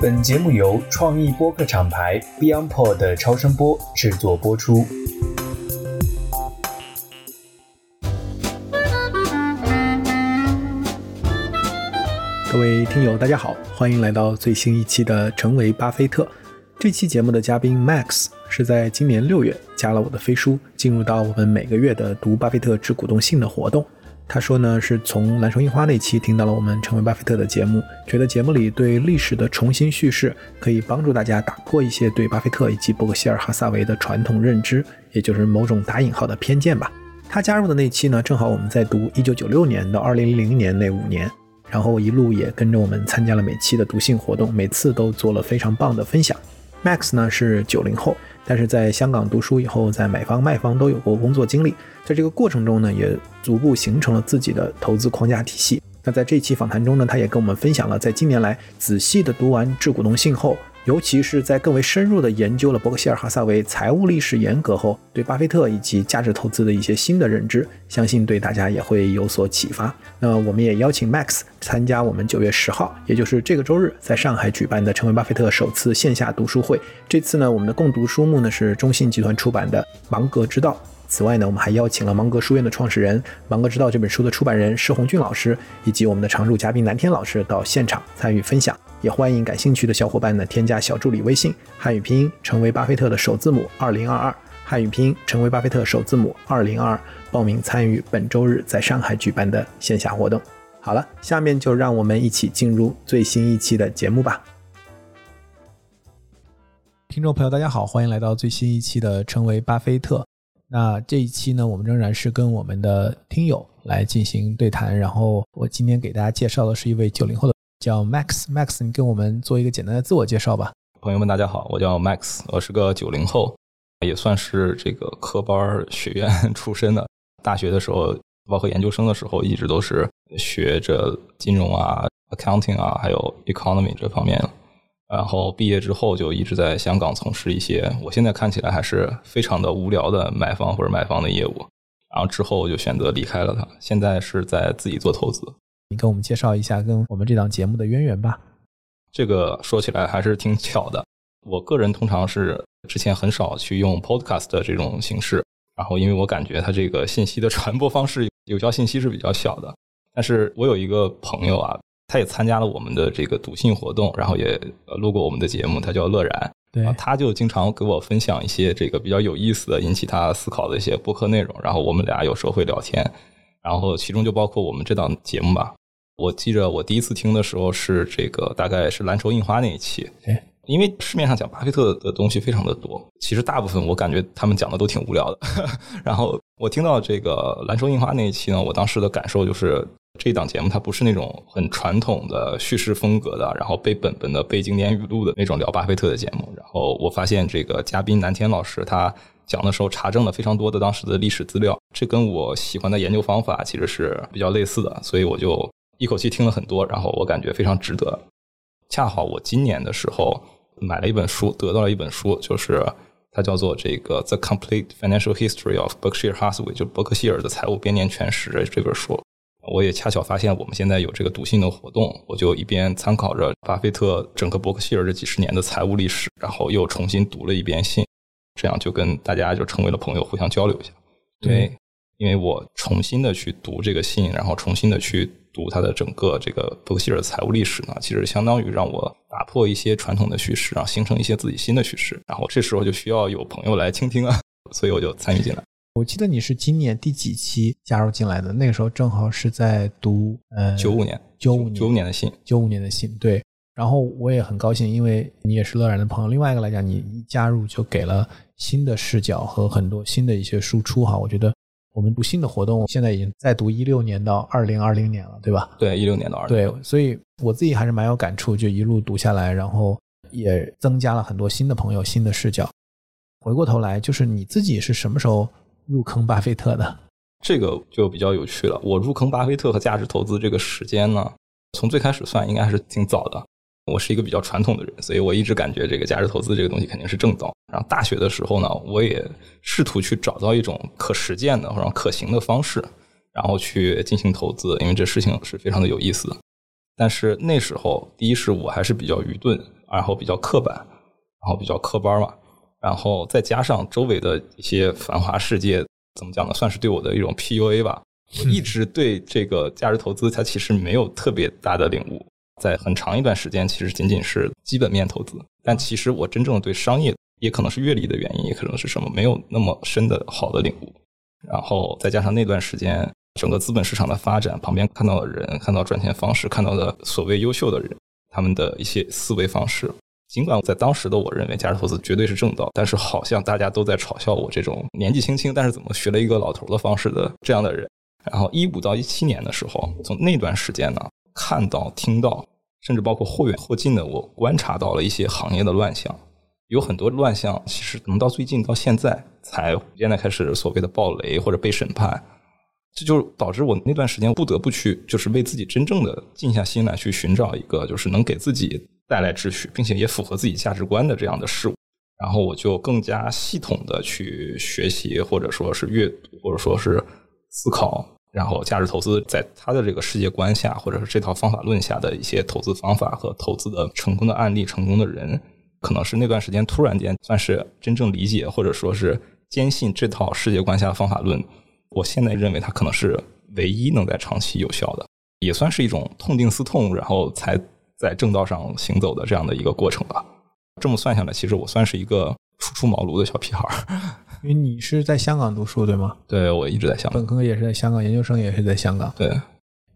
本节目由创意播客厂牌 BeyondPod 的超声波制作播出。各位听友，大家好，欢迎来到最新一期的《成为巴菲特》。这期节目的嘉宾 Max 是在今年六月加了我的飞书，进入到我们每个月的读巴菲特致股东信的活动。他说呢，是从蓝筹樱花那期听到了我们成为巴菲特的节目，觉得节目里对历史的重新叙事可以帮助大家打破一些对巴菲特以及伯克希尔哈萨维的传统认知，也就是某种打引号的偏见吧。他加入的那期呢，正好我们在读一九九六年到二零零零年那五年，然后一路也跟着我们参加了每期的读信活动，每次都做了非常棒的分享。Max 呢是九零后。但是在香港读书以后，在买方卖方都有过工作经历，在这个过程中呢，也逐步形成了自己的投资框架体系。那在这期访谈中呢，他也跟我们分享了在近年来仔细的读完致股东信后。尤其是在更为深入的研究了伯克希尔哈萨维财务历史沿革后，对巴菲特以及价值投资的一些新的认知，相信对大家也会有所启发。那我们也邀请 Max 参加我们九月十号，也就是这个周日，在上海举办的成为巴菲特首次线下读书会。这次呢，我们的共读书目呢是中信集团出版的《芒格之道》。此外呢，我们还邀请了芒格书院的创始人、《芒格之道》这本书的出版人施红俊老师，以及我们的常驻嘉宾蓝天老师到现场参与分享。也欢迎感兴趣的小伙伴呢添加小助理微信汉语拼音成为巴菲特的首字母二零二二汉语拼音成为巴菲特首字母二零二二报名参与本周日在上海举办的线下活动。好了，下面就让我们一起进入最新一期的节目吧。听众朋友，大家好，欢迎来到最新一期的成为巴菲特。那这一期呢，我们仍然是跟我们的听友来进行对谈。然后我今天给大家介绍的是一位九零后的。叫 Max，Max，你跟我们做一个简单的自我介绍吧。朋友们，大家好，我叫 Max，我是个九零后，也算是这个科班学院 出身的。大学的时候，包括研究生的时候，一直都是学着金融啊、accounting 啊，还有 economy 这方面。然后毕业之后，就一直在香港从事一些我现在看起来还是非常的无聊的买房或者卖房的业务。然后之后就选择离开了它，现在是在自己做投资。你跟我们介绍一下跟我们这档节目的渊源吧。这个说起来还是挺巧的。我个人通常是之前很少去用 Podcast 的这种形式，然后因为我感觉它这个信息的传播方式，有效信息是比较小的。但是我有一个朋友啊，他也参加了我们的这个读信活动，然后也录过我们的节目，他叫乐然。对，他就经常给我分享一些这个比较有意思的、引起他思考的一些播客内容，然后我们俩有时候会聊天。然后其中就包括我们这档节目吧。我记着我第一次听的时候是这个，大概是蓝筹印花那一期。因为市面上讲巴菲特的东西非常的多，其实大部分我感觉他们讲的都挺无聊的。然后我听到这个蓝筹印花那一期呢，我当时的感受就是这档节目它不是那种很传统的叙事风格的，然后背本本的背经典语录的那种聊巴菲特的节目。然后我发现这个嘉宾南天老师他。讲的时候查证了非常多的当时的历史资料，这跟我喜欢的研究方法其实是比较类似的，所以我就一口气听了很多，然后我感觉非常值得。恰好我今年的时候买了一本书，得到了一本书，就是它叫做这个《The Complete Financial History of Berkshire Hathaway》，就伯克希尔的财务编年全史这本书。我也恰巧发现我们现在有这个读信的活动，我就一边参考着巴菲特整个伯克希尔这几十年的财务历史，然后又重新读了一遍信。这样就跟大家就成为了朋友，互相交流一下。对，因为我重新的去读这个信，然后重新的去读他的整个这个伯克希尔财务历史呢，其实相当于让我打破一些传统的叙事，然后形成一些自己新的叙事。然后这时候就需要有朋友来倾听啊，所以我就参与进来。我记得你是今年第几期加入进来的？那个时候正好是在读呃九五年，九五年九五年的信，九五年的信，对。然后我也很高兴，因为你也是乐然的朋友。另外一个来讲，你一加入就给了新的视角和很多新的一些输出哈。我觉得我们读信的活动现在已经在读一六年到二零二零年了，对吧？对，一六年到二。对，所以我自己还是蛮有感触，就一路读下来，然后也增加了很多新的朋友、新的视角。回过头来，就是你自己是什么时候入坑巴菲特的？这个就比较有趣了。我入坑巴菲特和价值投资这个时间呢，从最开始算应该还是挺早的。我是一个比较传统的人，所以我一直感觉这个价值投资这个东西肯定是正道。然后大学的时候呢，我也试图去找到一种可实践的或者可行的方式，然后去进行投资，因为这事情是非常的有意思的。但是那时候，第一是我还是比较愚钝，然后比较刻板，然后比较科班嘛，然后再加上周围的一些繁华世界，怎么讲呢？算是对我的一种 PUA 吧。我一直对这个价值投资，它其实没有特别大的领悟，在很长一段时间，其实仅仅是基本面投资。但其实我真正对商业，也可能是阅历的原因，也可能是什么，没有那么深的好的领悟。然后再加上那段时间，整个资本市场的发展，旁边看到的人，看到赚钱方式，看到的所谓优秀的人，他们的一些思维方式。尽管在当时的我认为价值投资绝对是正道，但是好像大家都在嘲笑我这种年纪轻轻，但是怎么学了一个老头的方式的这样的人。然后一五到一七年的时候，从那段时间呢，看到、听到，甚至包括或远或近的，我观察到了一些行业的乱象。有很多乱象，其实能到最近到现在才现在开始所谓的暴雷或者被审判，这就导致我那段时间不得不去，就是为自己真正的静下心来去寻找一个，就是能给自己带来秩序，并且也符合自己价值观的这样的事物。然后我就更加系统的去学习，或者说是阅读，或者说是思考，然后价值投资在他的这个世界观下，或者是这套方法论下的一些投资方法和投资的成功的案例、成功的人。可能是那段时间突然间算是真正理解或者说是坚信这套世界观下的方法论。我现在认为它可能是唯一能在长期有效的，也算是一种痛定思痛，然后才在正道上行走的这样的一个过程吧。这么算下来，其实我算是一个初出茅庐的小屁孩儿。因为你是在香港读书对吗？对，我一直在香港，本科也是在香港，研究生也是在香港。对。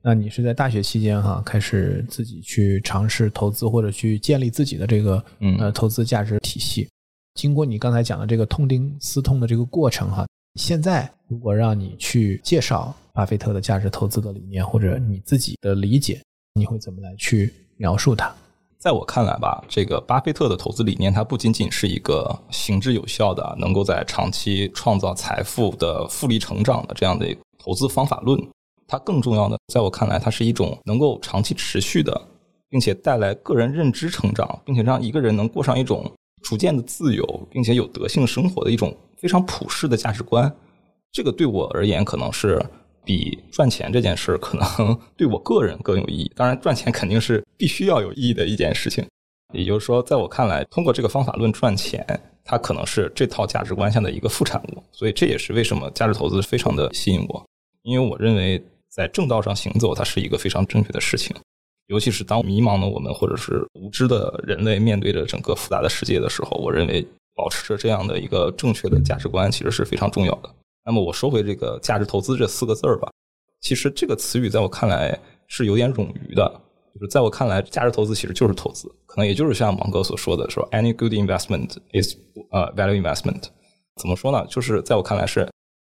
那你是在大学期间哈，开始自己去尝试投资或者去建立自己的这个呃投资价值体系。经过你刚才讲的这个痛定思痛的这个过程哈，现在如果让你去介绍巴菲特的价值投资的理念或者你自己的理解，你会怎么来去描述它？在我看来吧，这个巴菲特的投资理念，它不仅仅是一个行之有效的、能够在长期创造财富的复利成长的这样的投资方法论。它更重要的，在我看来，它是一种能够长期持续的，并且带来个人认知成长，并且让一个人能过上一种逐渐的自由，并且有德性生活的一种非常普世的价值观。这个对我而言，可能是比赚钱这件事可能 对我个人更有意义。当然，赚钱肯定是必须要有意义的一件事情。也就是说，在我看来，通过这个方法论赚钱，它可能是这套价值观下的一个副产物。所以，这也是为什么价值投资非常的吸引我，因为我认为。在正道上行走，它是一个非常正确的事情。尤其是当迷茫的我们，或者是无知的人类面对着整个复杂的世界的时候，我认为保持着这样的一个正确的价值观，其实是非常重要的。那么，我说回这个价值投资这四个字儿吧。其实这个词语在我看来是有点冗余的。就是在我看来，价值投资其实就是投资，可能也就是像芒哥所说的，说 “any good investment is 呃 value investment”。怎么说呢？就是在我看来是。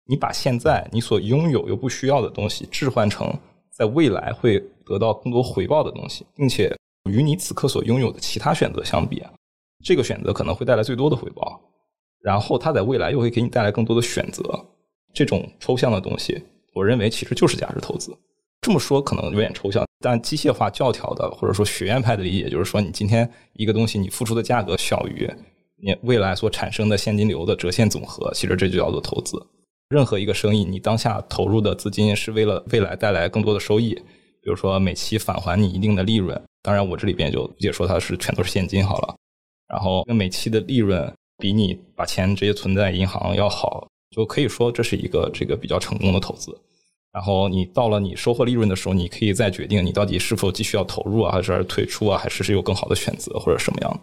你把现在你所拥有又不需要的东西置换成在未来会得到更多回报的东西，并且与你此刻所拥有的其他选择相比，这个选择可能会带来最多的回报。然后它在未来又会给你带来更多的选择。这种抽象的东西，我认为其实就是价值投资。这么说可能有点抽象，但机械化教条的或者说学院派的理解就是说，你今天一个东西你付出的价格小于你未来所产生的现金流的折现总和，其实这就叫做投资。任何一个生意，你当下投入的资金是为了未来带来更多的收益，比如说每期返还你一定的利润。当然，我这里边就也说它是全都是现金好了。然后，那每期的利润比你把钱直接存在银行要好，就可以说这是一个这个比较成功的投资。然后，你到了你收获利润的时候，你可以再决定你到底是否继续要投入啊，还是退出啊，还是是有更好的选择或者什么样的。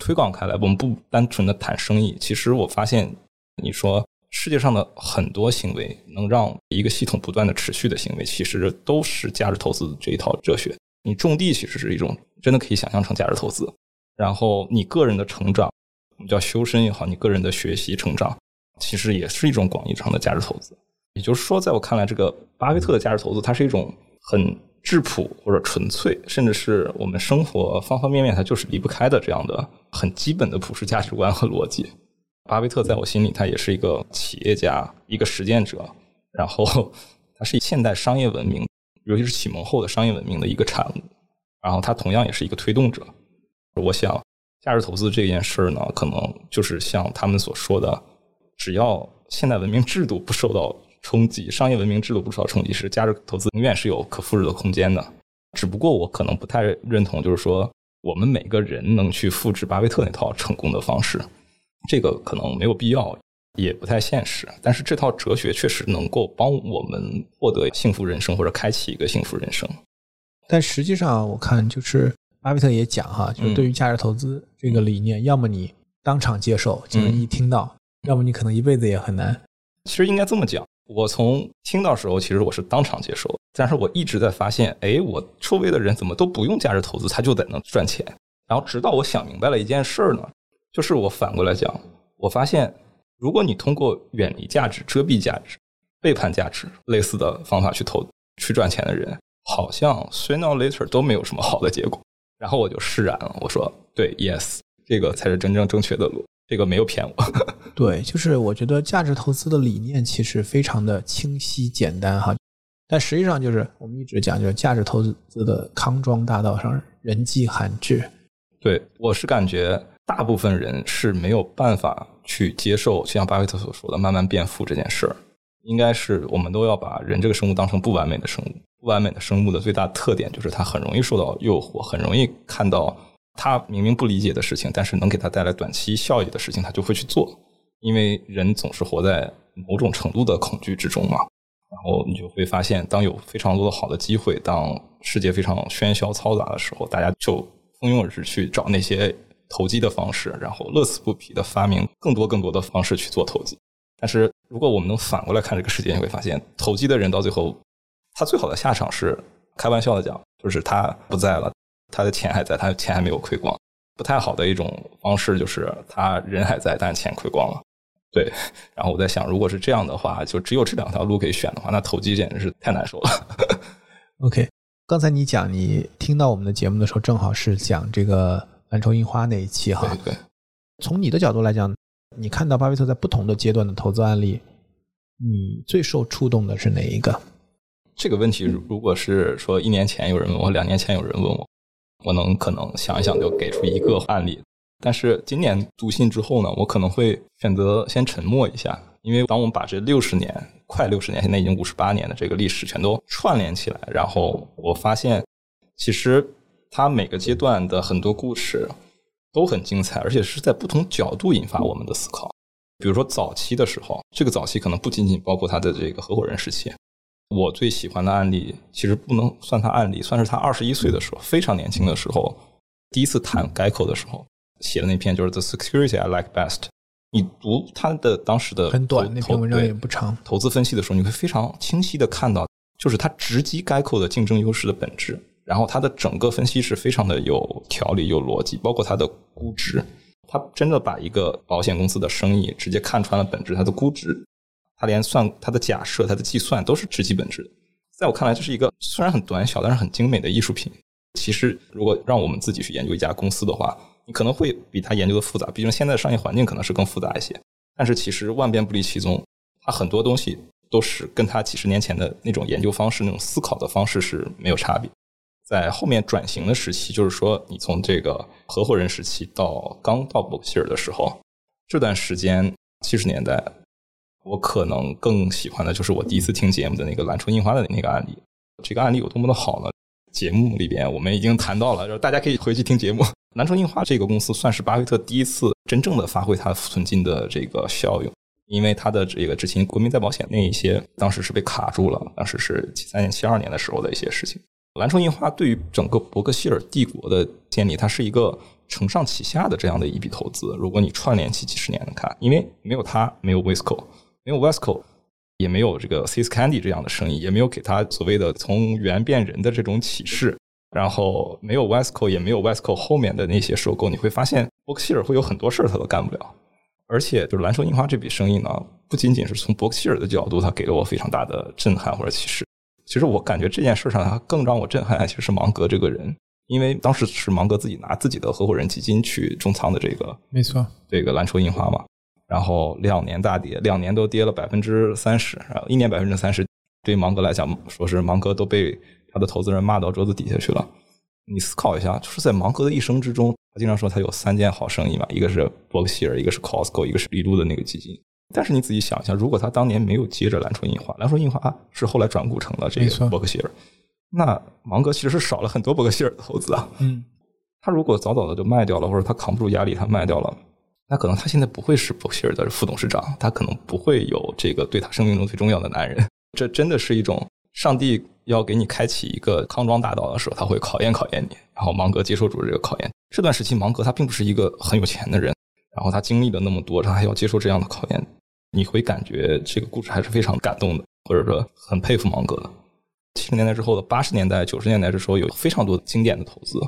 推广开来，我们不单纯的谈生意。其实我发现，你说。世界上的很多行为能让一个系统不断的持续的行为，其实都是价值投资这一套哲学。你种地其实是一种真的可以想象成价值投资。然后你个人的成长，我们叫修身也好，你个人的学习成长，其实也是一种广义上的价值投资。也就是说，在我看来，这个巴菲特的价值投资，它是一种很质朴或者纯粹，甚至是我们生活方方面面它就是离不开的这样的很基本的普世价值观和逻辑。巴菲特在我心里，他也是一个企业家，一个实践者，然后 他是现代商业文明，尤其是启蒙后的商业文明的一个产物，然后他同样也是一个推动者。我想，价值投资这件事儿呢，可能就是像他们所说的，只要现代文明制度不受到冲击，商业文明制度不受到冲击时，价值投资永远是有可复制的空间的。只不过我可能不太认同，就是说我们每个人能去复制巴菲特那套成功的方式，这个可能没有必要，也不太现实。但是这套哲学确实能够帮我们获得幸福人生，或者开启一个幸福人生。但实际上，我看就是巴菲特也讲哈，就是对于价值投资这个理念，要么你当场接受，就是一听到；要么你可能一辈子也很难。其实应该这么讲，我从听到时候，其实我是当场接受，但是我一直在发现，哎，我周围的人怎么都不用价值投资，他就得能赚钱。然后直到我想明白了一件事儿呢，就是我反过来讲，我发现，如果你通过远离价值、遮蔽价值、背叛价值类似的方法去投去赚钱的人。好像 sooner or later 都没有什么好的结果，然后我就释然了。我说：“对，yes，这个才是真正正确的路，这个没有骗我。”对，就是我觉得价值投资的理念其实非常的清晰简单哈，但实际上就是我们一直讲，就是价值投资的康庄大道上人迹罕至。对，我是感觉大部分人是没有办法去接受，就像巴菲特所说的慢慢变富这件事儿。应该是我们都要把人这个生物当成不完美的生物。不完美的生物的最大特点就是它很容易受到诱惑，很容易看到他明明不理解的事情，但是能给他带来短期效益的事情，他就会去做。因为人总是活在某种程度的恐惧之中嘛。然后你就会发现，当有非常多的好的机会，当世界非常喧嚣嘈杂的时候，大家就蜂拥而至去找那些投机的方式，然后乐此不疲的发明更多更多的方式去做投机。但是如果我们能反过来看这个世界，你会发现，投机的人到最后。他最好的下场是开玩笑的讲，就是他不在了，他的钱还在，他的钱还没有亏光。不太好的一种方式就是他人还在，但钱亏光了。对，然后我在想，如果是这样的话，就只有这两条路可以选的话，那投机简直是太难受了。OK，刚才你讲你听到我们的节目的时候，正好是讲这个蓝筹樱花那一期哈。对。从你的角度来讲，你看到巴菲特在不同的阶段的投资案例，你最受触动的是哪一个？这个问题，如果是说一年前有人问我，两年前有人问我，我能可能想一想就给出一个案例。但是今年读信之后呢，我可能会选择先沉默一下，因为当我们把这六十年、快六十年，现在已经五十八年的这个历史全都串联起来，然后我发现，其实它每个阶段的很多故事都很精彩，而且是在不同角度引发我们的思考。比如说早期的时候，这个早期可能不仅仅包括他的这个合伙人时期。我最喜欢的案例，其实不能算他案例，算是他二十一岁的时候，非常年轻的时候，第一次谈 Geico 的时候写的那篇，就是 The Security I Like Best。你读他的当时的很短那篇文章也不长，投资分析的时候，你会非常清晰的看到，就是他直击 Geico 的竞争优势的本质。然后他的整个分析是非常的有条理、有逻辑，包括他的估值，他真的把一个保险公司的生意直接看穿了本质，它的估值。他连算他的假设、他的计算都是直击本质的。在我看来，这是一个虽然很短小，但是很精美的艺术品。其实，如果让我们自己去研究一家公司的话，你可能会比他研究的复杂。毕竟现在的商业环境可能是更复杂一些。但是，其实万变不离其宗，他很多东西都是跟他几十年前的那种研究方式、那种思考的方式是没有差别。在后面转型的时期，就是说，你从这个合伙人时期到刚到伯克希尔的时候，这段时间七十年代。我可能更喜欢的就是我第一次听节目的那个蓝筹印花的那个案例。这个案例有多么的好呢？节目里边我们已经谈到了，就是大家可以回去听节目。蓝筹印花这个公司算是巴菲特第一次真正的发挥它存金的这个效用，因为它的这个之前国民再保险那一些当时是被卡住了，当时是七三年、七二年的时候的一些事情。蓝筹印花对于整个伯克希尔帝国的建立，它是一个承上启下的这样的一笔投资。如果你串联起几十年来看，因为没有它，没有 Wisco。没有 Wesco，也没有这个 Cis Candy 这样的生意，也没有给他所谓的从猿变人的这种启示。然后没有 Wesco，也没有 Wesco 后面的那些收购，你会发现伯克希尔会有很多事儿他都干不了。而且就是蓝筹印花这笔生意呢，不仅仅是从伯克希尔的角度，它给了我非常大的震撼或者启示。其实我感觉这件事上，它更让我震撼，其实是芒格这个人，因为当时是芒格自己拿自己的合伙人基金去重仓的这个，没错，这个蓝筹印花嘛。然后两年大跌，两年都跌了百分之三十，然后一年百分之三十，对芒格来讲，说是芒格都被他的投资人骂到桌子底下去了。你思考一下，就是在芒格的一生之中，他经常说他有三件好生意嘛，一个是伯克希尔，一个是 Costco，一个是李路的那个基金。但是你仔细想一下，如果他当年没有接着蓝筹印花，蓝筹印花是后来转股成了这个伯克希尔，那芒格其实是少了很多伯克希尔的投资啊。嗯，他如果早早的就卖掉了，或者他扛不住压力，他卖掉了，那可能他现在不会是伯克希尔的副董事长，他可能不会有这个对他生命中最重要的男人。这真的是一种上帝要给你开启一个康庄大道的时候，他会考验考验你。然后芒格接受住这个考验。这段时期，芒格他并不是一个很有钱的人，然后他经历了那么多，他还要接受这样的考验，你会感觉这个故事还是非常感动的，或者说很佩服芒格的。七十年代之后的八十年代、九十年代的时候，有非常多经典的投资，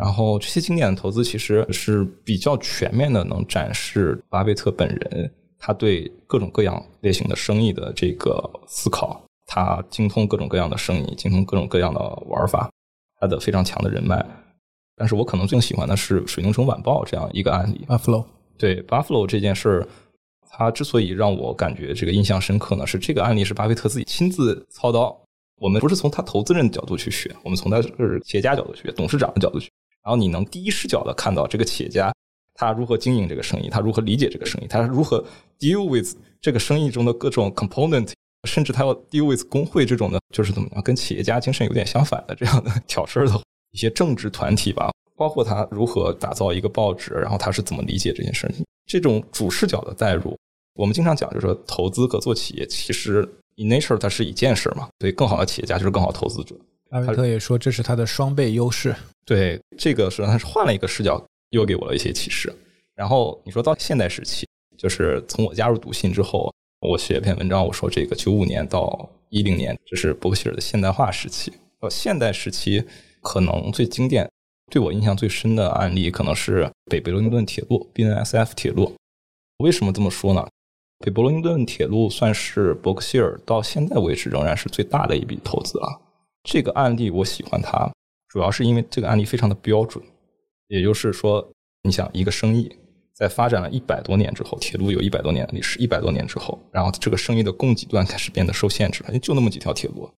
然后这些经典的投资其实是比较全面的，能展示巴菲特本人他对各种各样类型的生意的这个思考，他精通各种各样的生意，精通各种各样的玩法，他的非常强的人脉。但是我可能更喜欢的是水牛城晚报这样一个案例。Buffalo 对 Buffalo 这件事儿，它之所以让我感觉这个印象深刻呢，是这个案例是巴菲特自己亲自操刀。我们不是从他投资人的角度去学，我们从他是企业家角度去学，董事长的角度去。然后你能第一视角的看到这个企业家他如何经营这个生意，他如何理解这个生意，他如何 deal with 这个生意中的各种 component，甚至他要 deal with 工会这种的，就是怎么样跟企业家精神有点相反的这样的 挑事儿的。一些政治团体吧，包括他如何打造一个报纸，然后他是怎么理解这件事情。这种主视角的代入，我们经常讲，就是说投资合作企业，其实 in nature 它是一件事嘛。所以更好的企业家就是更好投资者。巴菲特也说这是他的双倍优势。对，这个实际上是换了一个视角，又给我了一些启示。然后你说到现代时期，就是从我加入读信之后，我写一篇文章，我说这个九五年到一零年，这是伯克希尔的现代化时期。到现代时期。可能最经典、对我印象最深的案例，可能是北伯林顿铁路 （BNSF 铁路）。为什么这么说呢？北伯林顿铁路算是伯克希尔到现在为止仍然是最大的一笔投资啊。这个案例我喜欢它，主要是因为这个案例非常的标准。也就是说，你想一个生意在发展了一百多年之后，铁路有一百多年历史，一百多年之后，然后这个生意的供给端开始变得受限制了，就那么几条铁路。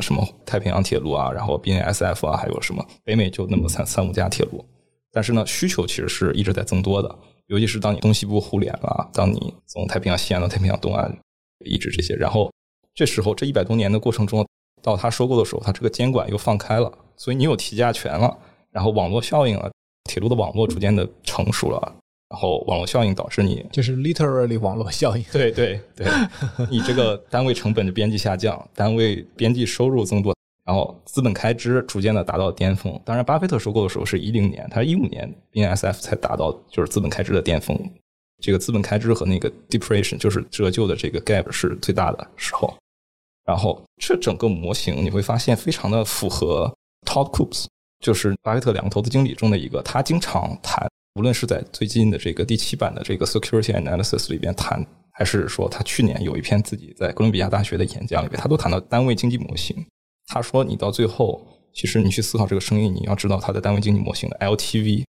什么太平洋铁路啊，然后 BNSF 啊，还有什么北美就那么三三五家铁路，但是呢，需求其实是一直在增多的，尤其是当你东西部互联了，当你从太平洋西岸到太平洋东岸，一直这些，然后这时候这一百多年的过程中，到他收购的时候，他这个监管又放开了，所以你有提价权了，然后网络效应了，铁路的网络逐渐的成熟了。然后网络效应导致你就是 literally 网络效应，对 对对，你这个单位成本的边际下降，单位边际收入增多，然后资本开支逐渐的达到巅峰。当然，巴菲特收购的时候是一零年，他一五年 BNSF 才达到就是资本开支的巅峰。这个资本开支和那个 depreciation 就是折旧的这个 gap 是最大的时候。然后这整个模型你会发现非常的符合 Todd Coops，就是巴菲特两个投资经理中的一个，他经常谈。无论是在最近的这个第七版的这个 Security Analysis 里边谈，还是说他去年有一篇自己在哥伦比亚大学的演讲里边，他都谈到单位经济模型。他说，你到最后，其实你去思考这个生意，你要知道它的单位经济模型的 LTV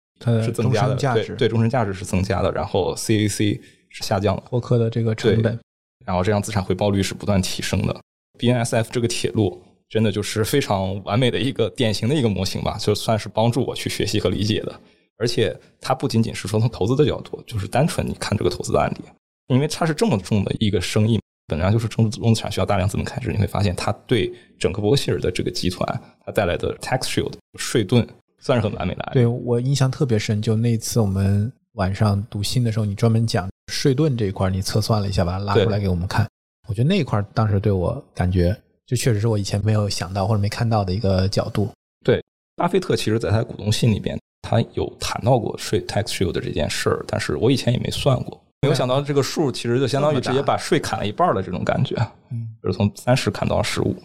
是增加的，对对，终身价值是增加的，然后 CAC 是下降的，获客的这个成本，然后这样资产回报率是不断提升的。BNSF 这个铁路真的就是非常完美的一个典型的一个模型吧，就算是帮助我去学习和理解的。而且它不仅仅是说从投资的角度，就是单纯你看这个投资的案例，因为它是这么重的一个生意，本来就是中中资产需要大量资本开支，你会发现它对整个伯克希尔的这个集团它带来的 tax shield 税盾算是很完美的。对我印象特别深，就那次我们晚上读信的时候，你专门讲税盾这一块，你测算了一下，把它拉出来给我们看。我觉得那一块当时对我感觉，就确实是我以前没有想到或者没看到的一个角度。对，巴菲特其实在他股东信里边。他有谈到过税 tax shield 这件事儿，但是我以前也没算过，没有想到这个数其实就相当于直接把税砍了一半的这种感觉，嗯，就是从三十砍到十五。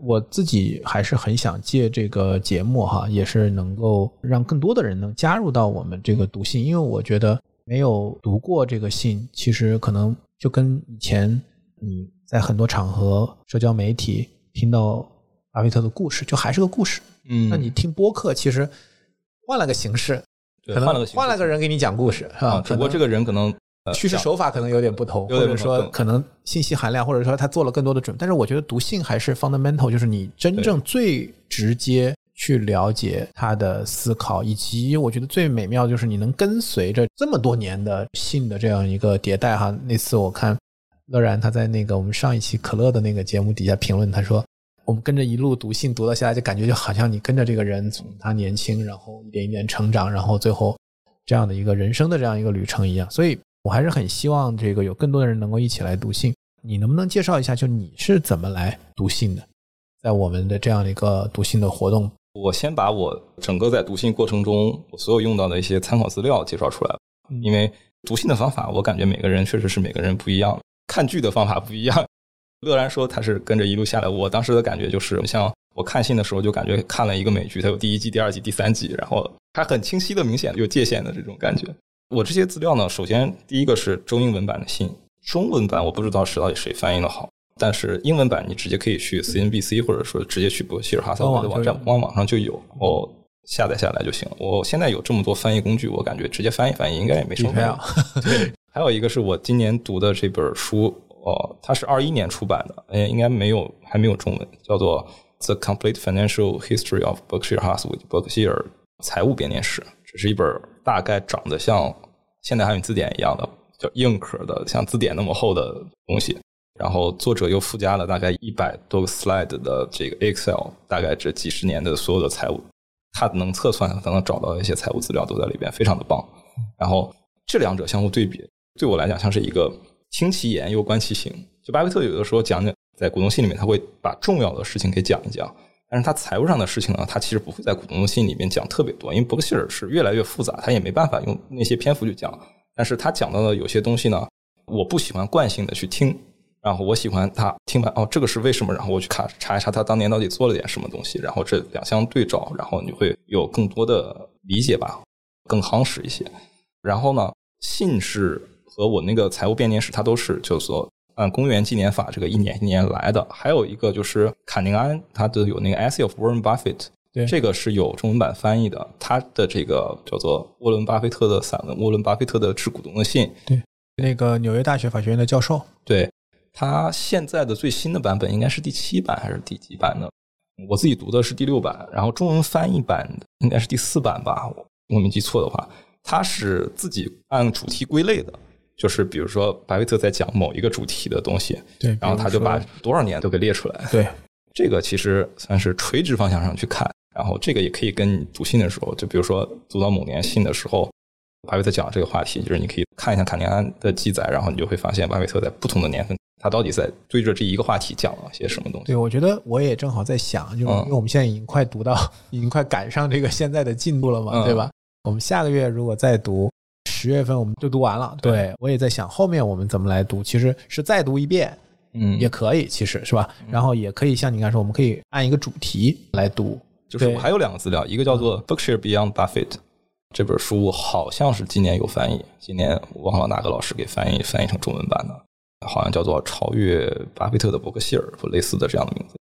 我自己还是很想借这个节目哈，也是能够让更多的人能加入到我们这个读信，因为我觉得没有读过这个信，其实可能就跟以前你在很多场合社交媒体听到巴菲特的故事，就还是个故事，嗯，那你听播客其实。换了个形式，可能换了个换了个人给你讲故事，是吧？只不过这个人可能叙事手法可能有点不同，或者说可能信息含量，或者说他做了更多的准备。但是我觉得读信还是 fundamental，就是你真正最直接去了解他的思考，以及我觉得最美妙就是你能跟随着这么多年的信的这样一个迭代。哈，那次我看乐然他在那个我们上一期可乐的那个节目底下评论，他说我们跟着一路读信读到下来，就感觉就好像你跟着这个人从他年轻，然后一点一点成长，然后最后这样的一个人生的这样一个旅程一样。所以我还是很希望这个有更多的人能够一起来读信。你能不能介绍一下，就你是怎么来读信的？在我们的这样的一个读信的活动，我先把我整个在读信过程中我所有用到的一些参考资料介绍出来，因为读信的方法，我感觉每个人确实是每个人不一样，看剧的方法不一样。乐然说他是跟着一路下来，我当时的感觉就是，像我看信的时候就感觉看了一个美剧，它有第一季、第二季、第三季，然后还很清晰的、明显有界限的这种感觉。我这些资料呢，首先第一个是中英文版的信。中文版我不知道是到底谁翻译的好，但是英文版你直接可以去 CNBC 或者说直接去伯克希尔哈撒韦的网站，官网上就有，我下载下来就行了。我现在有这么多翻译工具，我感觉直接翻译翻译应该也没什么。对，还有一个是我今年读的这本书，哦，它是二一年出版的，哎，应该没有还没有中文，叫做《The Complete Financial History of Berkshire Hathaway》伯克希尔财务编年史，这是一本大概长得像现代汉语字典一样的。叫硬壳的，像字典那么厚的东西，然后作者又附加了大概一百多个 slide 的这个 Excel，大概这几十年的所有的财务，他能测算，他能找到一些财务资料都在里边，非常的棒。然后这两者相互对比，对我来讲像是一个听其言又观其行。就巴菲特有的时候讲讲在股东信里面，他会把重要的事情给讲一讲，但是他财务上的事情呢，他其实不会在股东信里面讲特别多，因为伯克希尔是越来越复杂，他也没办法用那些篇幅去讲。但是他讲到的有些东西呢，我不喜欢惯性的去听，然后我喜欢他听完哦，这个是为什么？然后我去看查一查他当年到底做了点什么东西，然后这两相对照，然后你会有更多的理解吧，更夯实一些。然后呢，信是和我那个财务编年史，它都是就是说按公元纪年法这个一年一年来的。还有一个就是卡宁安，他的有那个 Essay of Warren Buffett。对，这个是有中文版翻译的，他的这个叫做沃伦巴菲特的散文《沃伦巴菲特的致股东的信》。对，那个纽约大学法学院的教授。对，他现在的最新的版本应该是第七版还是第几版呢？我自己读的是第六版，然后中文翻译版应该是第四版吧，我没记错的话，他是自己按主题归类的，就是比如说巴菲特在讲某一个主题的东西，对，然后他就把多少年都给列出来。对，这个其实算是垂直方向上去看。然后这个也可以跟你读信的时候，就比如说读到某年信的时候，巴菲特讲这个话题，就是你可以看一下卡尼安的记载，然后你就会发现巴菲特在不同的年份，他到底在对着这一个话题讲了些什么东西。对，我觉得我也正好在想，就是因为我们现在已经快读到，已经快赶上这个现在的进度了嘛，对吧？我们下个月如果再读，十月份我们就读完了。对我也在想后面我们怎么来读，其实是再读一遍，嗯，也可以，其实是吧？然后也可以像你刚才说，我们可以按一个主题来读。就是我还有两个资料，一个叫做《Berkshire Beyond Buffett》这本书，好像是今年有翻译，今年我忘了哪个老师给翻译翻译成中文版的，好像叫做《超越巴菲特的伯克希尔》或类似的这样的名字。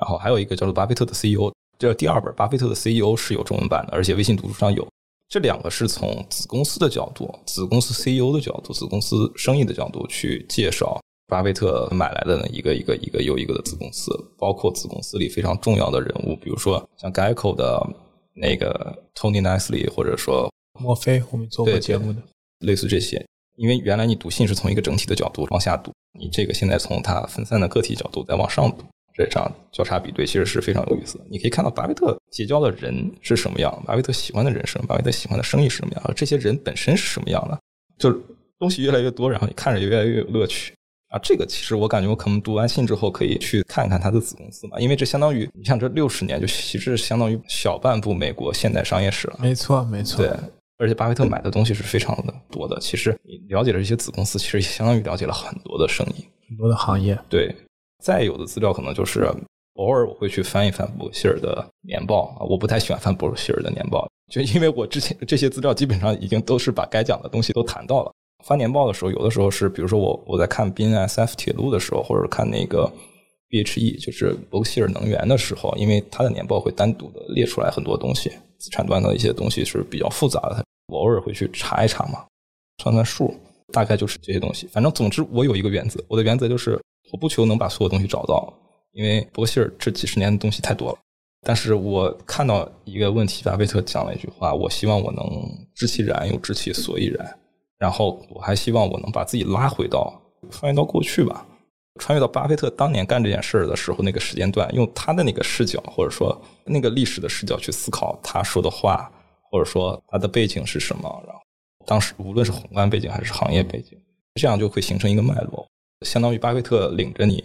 然后还有一个叫做《巴菲特的 CEO》，这是第二本《巴菲特的 CEO》是有中文版的，而且微信读书上有。这两个是从子公司的角度、子公司 CEO 的角度、子公司生意的角度去介绍。巴菲特买来的一个一个一个又一个的子公司，包括子公司里非常重要的人物，比如说像 Geico 的那个 Tony Nicely，或者说墨菲，我们做过节目的，类似这些。因为原来你读信是从一个整体的角度往下读，你这个现在从它分散的个体角度再往上读，这场交叉比对其实是非常有意思的。你可以看到巴菲特结交的人是什么样，巴菲特喜欢的人是什么，巴菲特喜欢的生意是什么样，这些人本身是什么样的，就是东西越来越多，然后你看着也越来越有乐趣。啊，这个其实我感觉我可能读完信之后可以去看看他的子公司嘛，因为这相当于你像这六十年就其实相当于小半部美国现代商业史了。没错，没错。对，而且巴菲特买的东西是非常的多的。其实你了解了这些子公司，其实也相当于了解了很多的生意，很多的行业。对，再有的资料可能就是偶尔我会去翻一翻伯克希尔的年报啊，我不太喜欢翻伯克希尔的年报，就因为我之前这些资料基本上已经都是把该讲的东西都谈到了。翻年报的时候，有的时候是，比如说我我在看 BNSF 铁路的时候，或者看那个 BHE，就是伯克希尔能源的时候，因为它的年报会单独的列出来很多东西，资产端的一些东西是比较复杂的，我偶尔会去查一查嘛，算算数，大概就是这些东西。反正总之，我有一个原则，我的原则就是我不求能把所有东西找到，因为伯克希尔这几十年的东西太多了。但是我看到一个问题，巴菲特讲了一句话，我希望我能知其然，又知其所以然。然后我还希望我能把自己拉回到穿越到过去吧。穿越到巴菲特当年干这件事儿的时候那个时间段，用他的那个视角或者说那个历史的视角去思考他说的话，或者说他的背景是什么，然后当时无论是宏观背景还是行业背景，这样就会形成一个脉络，相当于巴菲特领着你。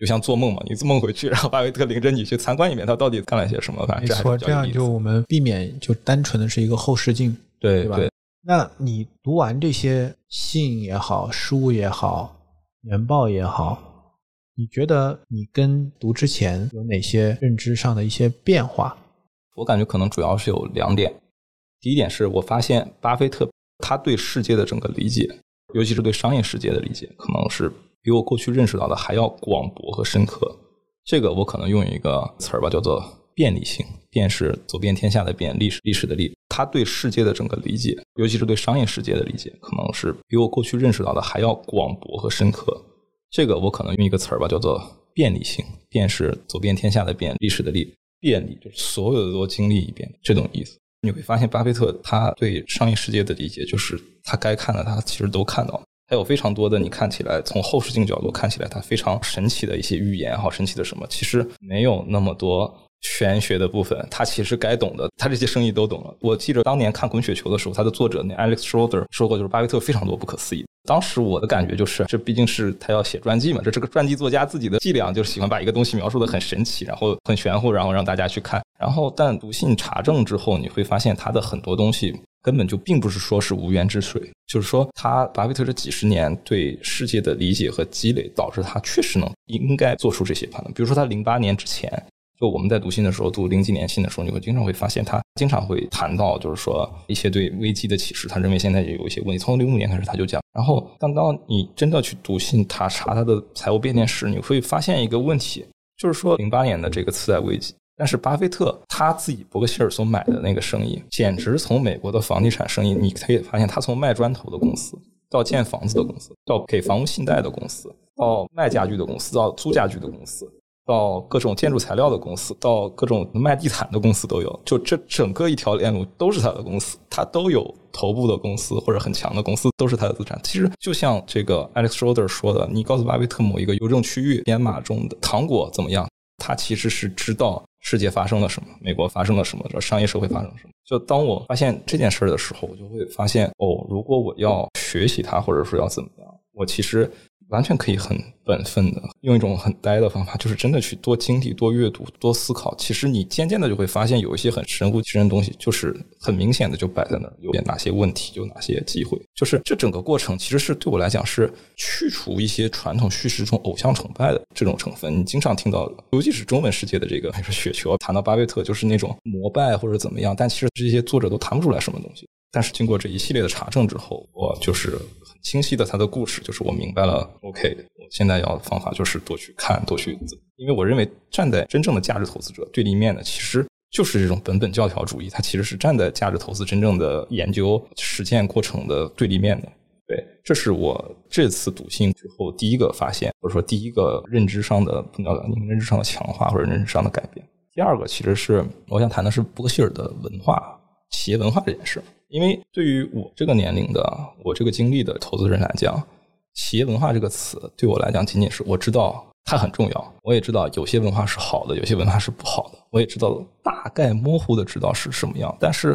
就像做梦嘛，你做梦回去，然后巴菲特领着你去参观一遍，他到底干了些什么？反正没错，这样就我们避免就单纯的是一个后视镜，对对吧？那你读完这些信也好，书也好，年报也好，你觉得你跟读之前有哪些认知上的一些变化？我感觉可能主要是有两点。第一点是我发现巴菲特他对世界的整个理解，尤其是对商业世界的理解，可能是。比我过去认识到的还要广博和深刻，这个我可能用一个词儿吧，叫做便利性。便是走遍天下的便，历史历史的历。他对世界的整个理解，尤其是对商业世界的理解，可能是比我过去认识到的还要广博和深刻。这个我可能用一个词儿吧，叫做便利性。便是走遍天下的便，历史的历，便利就是所有的都经历一遍这种意思。你会发现，巴菲特他对商业世界的理解，就是他该看的，他其实都看到了。还有非常多的，你看起来从后视镜角度看起来，它非常神奇的一些预言，好神奇的什么，其实没有那么多玄学的部分。他其实该懂的，他这些生意都懂了。我记得当年看《滚雪球》的时候，他的作者那 Alex Schroeder 说过，就是巴菲特非常多不可思议。当时我的感觉就是，这毕竟是他要写传记嘛，这这个传记作家自己的伎俩，就是喜欢把一个东西描述的很神奇，然后很玄乎，然后让大家去看。然后但读信查证之后，你会发现他的很多东西。根本就并不是说是无源之水，就是说他巴菲特这几十年对世界的理解和积累，导致他确实能应该做出这些判断。比如说他零八年之前，就我们在读信的时候，读零几年信的时候，你会经常会发现他经常会谈到，就是说一些对危机的启示。他认为现在也有一些问题。从零五年开始他就讲，然后当当你真的去读信，他查他的财务变电史，你会发现一个问题，就是说零八年的这个次贷危机。但是巴菲特他自己伯克希尔所买的那个生意，简直从美国的房地产生意，你可以发现，他从卖砖头的公司，到建房子的公司，到给房屋信贷的公司，到卖家具的公司，到租家具的公司，到各种建筑材料的公司，到各种卖地毯的公司都有。就这整个一条链路都是他的公司，他都有头部的公司或者很强的公司，都是他的资产。其实就像这个 Alex Schroeder 说的，你告诉巴菲特某一个邮政区域编码中的糖果怎么样，他其实是知道。世界发生了什么？美国发生了什么？这商业社会发生了什么？就当我发现这件事儿的时候，我就会发现，哦，如果我要学习它，或者说要怎么样，我其实。完全可以很本分的用一种很呆的方法，就是真的去多经历、多阅读、多思考。其实你渐渐的就会发现，有一些很神乎其神的东西，就是很明显的就摆在那儿，有点哪些问题，有哪些机会。就是这整个过程，其实是对我来讲是去除一些传统叙事中偶像崇拜的这种成分。你经常听到，尤其是中文世界的这个，比如说雪球谈到巴菲特，就是那种膜拜或者怎么样，但其实这些作者都谈不出来什么东西。但是经过这一系列的查证之后，我就是很清晰的他的故事，就是我明白了。OK，我现在要的方法就是多去看，多去，因为我认为站在真正的价值投资者对立面的，其实就是这种本本教条主义，它其实是站在价值投资真正的研究实践过程的对立面的。对，这是我这次读信之后第一个发现，或者说第一个认知上的不叫认知上的强化或者认知上的改变。第二个其实是我想谈的是伯克希尔的文化。企业文化这件事，因为对于我这个年龄的、我这个经历的投资人来讲，企业文化这个词对我来讲，仅仅是我知道它很重要，我也知道有些文化是好的，有些文化是不好的，我也知道大概模糊的知道是什么样。但是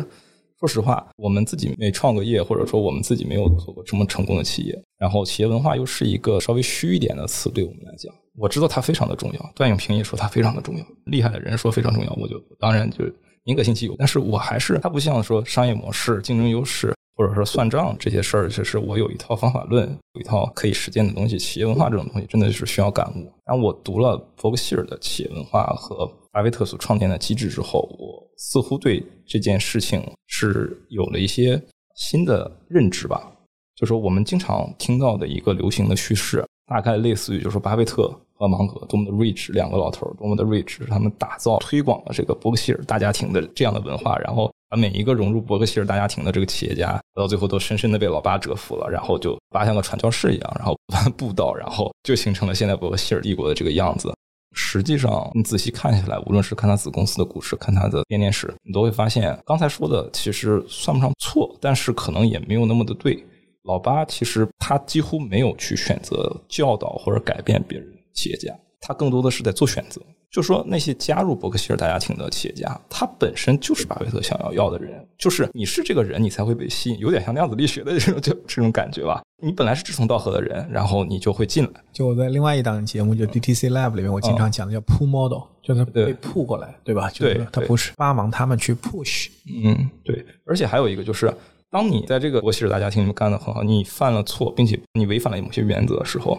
说实话，我们自己没创过业，或者说我们自己没有做过这么成功的企业，然后企业文化又是一个稍微虚一点的词，对我们来讲，我知道它非常的重要。段永平也说它非常的重要，厉害的人说非常重要，我就当然就。宁可信其有，但是我还是它不像说商业模式、竞争优势，或者说算账这些事儿，就是我有一套方法论，有一套可以实践的东西。企业文化这种东西真的是需要感悟。然后我读了伯克希尔的企业文化和巴菲特所创建的机制之后，我似乎对这件事情是有了一些新的认知吧。就说我们经常听到的一个流行的叙事，大概类似于就是巴菲特。和芒格多么的 rich，两个老头多么的 rich，他们打造推广了这个伯克希尔大家庭的这样的文化，然后把每一个融入伯克希尔大家庭的这个企业家，到最后都深深的被老八折服了，然后就八像个传教士一样，然后布道，然后就形成了现在伯克希尔帝国的这个样子。实际上，你仔细看下来，无论是看他子公司的故事，看他的编年史，你都会发现，刚才说的其实算不上错，但是可能也没有那么的对。老八其实他几乎没有去选择教导或者改变别人。企业家，他更多的是在做选择。就说那些加入伯克希尔大家庭的企业家，他本身就是巴菲特想要要的人，就是你是这个人，你才会被吸引，有点像量子力学的这种就这种感觉吧。你本来是志同道合的人，然后你就会进来。就我在另外一档节目，就 DTC Lab 里面，我经常讲的叫 pull model，就是被 pull 过来，对吧？对，他不是帮忙他们去 push。嗯，对。而且还有一个就是，当你在这个伯克希尔大家庭里面干的很好，你犯了错，并且你违反了某些原则的时候。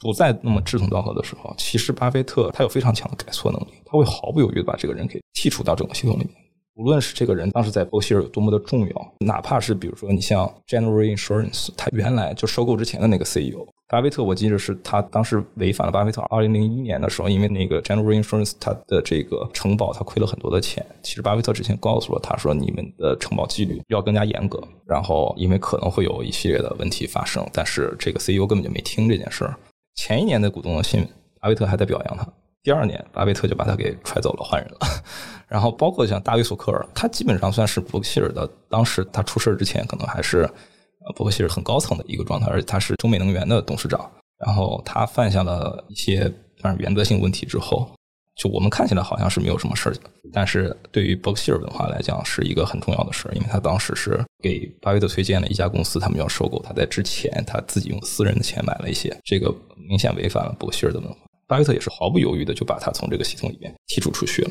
不再那么志同道合的时候，其实巴菲特他有非常强的改错能力，他会毫不犹豫的把这个人给剔除到整个系统里面。无论是这个人当时在伯希尔有多么的重要，哪怕是比如说你像 General Insurance，他原来就收购之前的那个 CEO，巴菲特我记得是他当时违反了巴菲特二零零一年的时候，因为那个 General Insurance 它的这个承保他亏了很多的钱。其实巴菲特之前告诉了他说，你们的承保纪律要更加严格，然后因为可能会有一系列的问题发生，但是这个 CEO 根本就没听这件事儿。前一年的股东的信，巴菲特还在表扬他。第二年，巴菲特就把他给踹走了，换人了。然后，包括像大卫索克尔，他基本上算是伯克希尔的。当时他出事之前，可能还是呃伯克希尔很高层的一个状态，而且他是中美能源的董事长。然后他犯下了一些反正原则性问题之后。就我们看起来好像是没有什么事儿，但是对于伯克希尔文化来讲是一个很重要的事儿，因为他当时是给巴菲特推荐了一家公司，他们要收购，他在之前他自己用私人的钱买了一些，这个明显违反了伯克希尔的文化。巴菲特也是毫不犹豫的就把他从这个系统里面剔除出去了。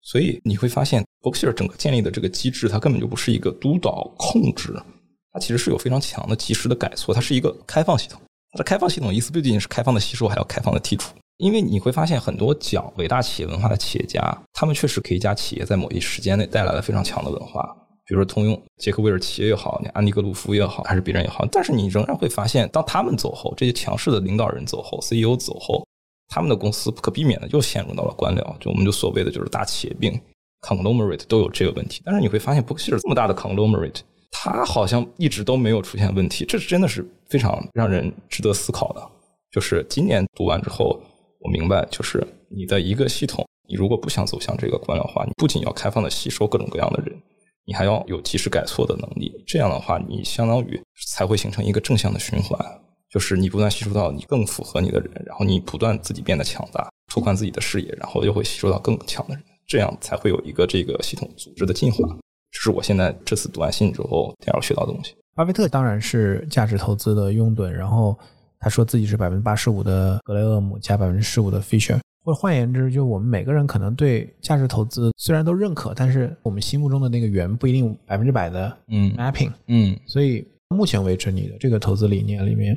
所以你会发现，伯克希尔整个建立的这个机制，它根本就不是一个督导控制，它其实是有非常强的及时的改错，它是一个开放系统。它的开放系统意思不仅仅是开放的吸收，还要开放的剔除。因为你会发现，很多讲伟大企业文化的企业家，他们确实给一家企业在某一时间内带来了非常强的文化。比如说通用、杰克韦尔奇也好，你安迪格鲁夫也好，还是别人也好。但是你仍然会发现，当他们走后，这些强势的领导人走后，CEO 走后，他们的公司不可避免的又陷入到了官僚。就我们就所谓的就是大企业病，conglomerate 都有这个问题。但是你会发现，伯克希尔这么大的 conglomerate，它好像一直都没有出现问题。这是真的是非常让人值得思考的。就是今年读完之后。我明白，就是你的一个系统，你如果不想走向这个官僚化，你不仅要开放的吸收各种各样的人，你还要有及时改错的能力。这样的话，你相当于才会形成一个正向的循环，就是你不断吸收到你更符合你的人，然后你不断自己变得强大，拓宽自己的视野，然后又会吸收到更强的人，这样才会有一个这个系统组织的进化。这是我现在这次读完信之后要学到的东西。巴菲特当然是价值投资的拥趸，然后。他说自己是百分之八十五的格雷厄姆加百分之十五的 Fisher，或者换言之，就我们每个人可能对价值投资虽然都认可，但是我们心目中的那个圆不一定百分之百的嗯 mapping，嗯，所以目前为止你的这个投资理念里面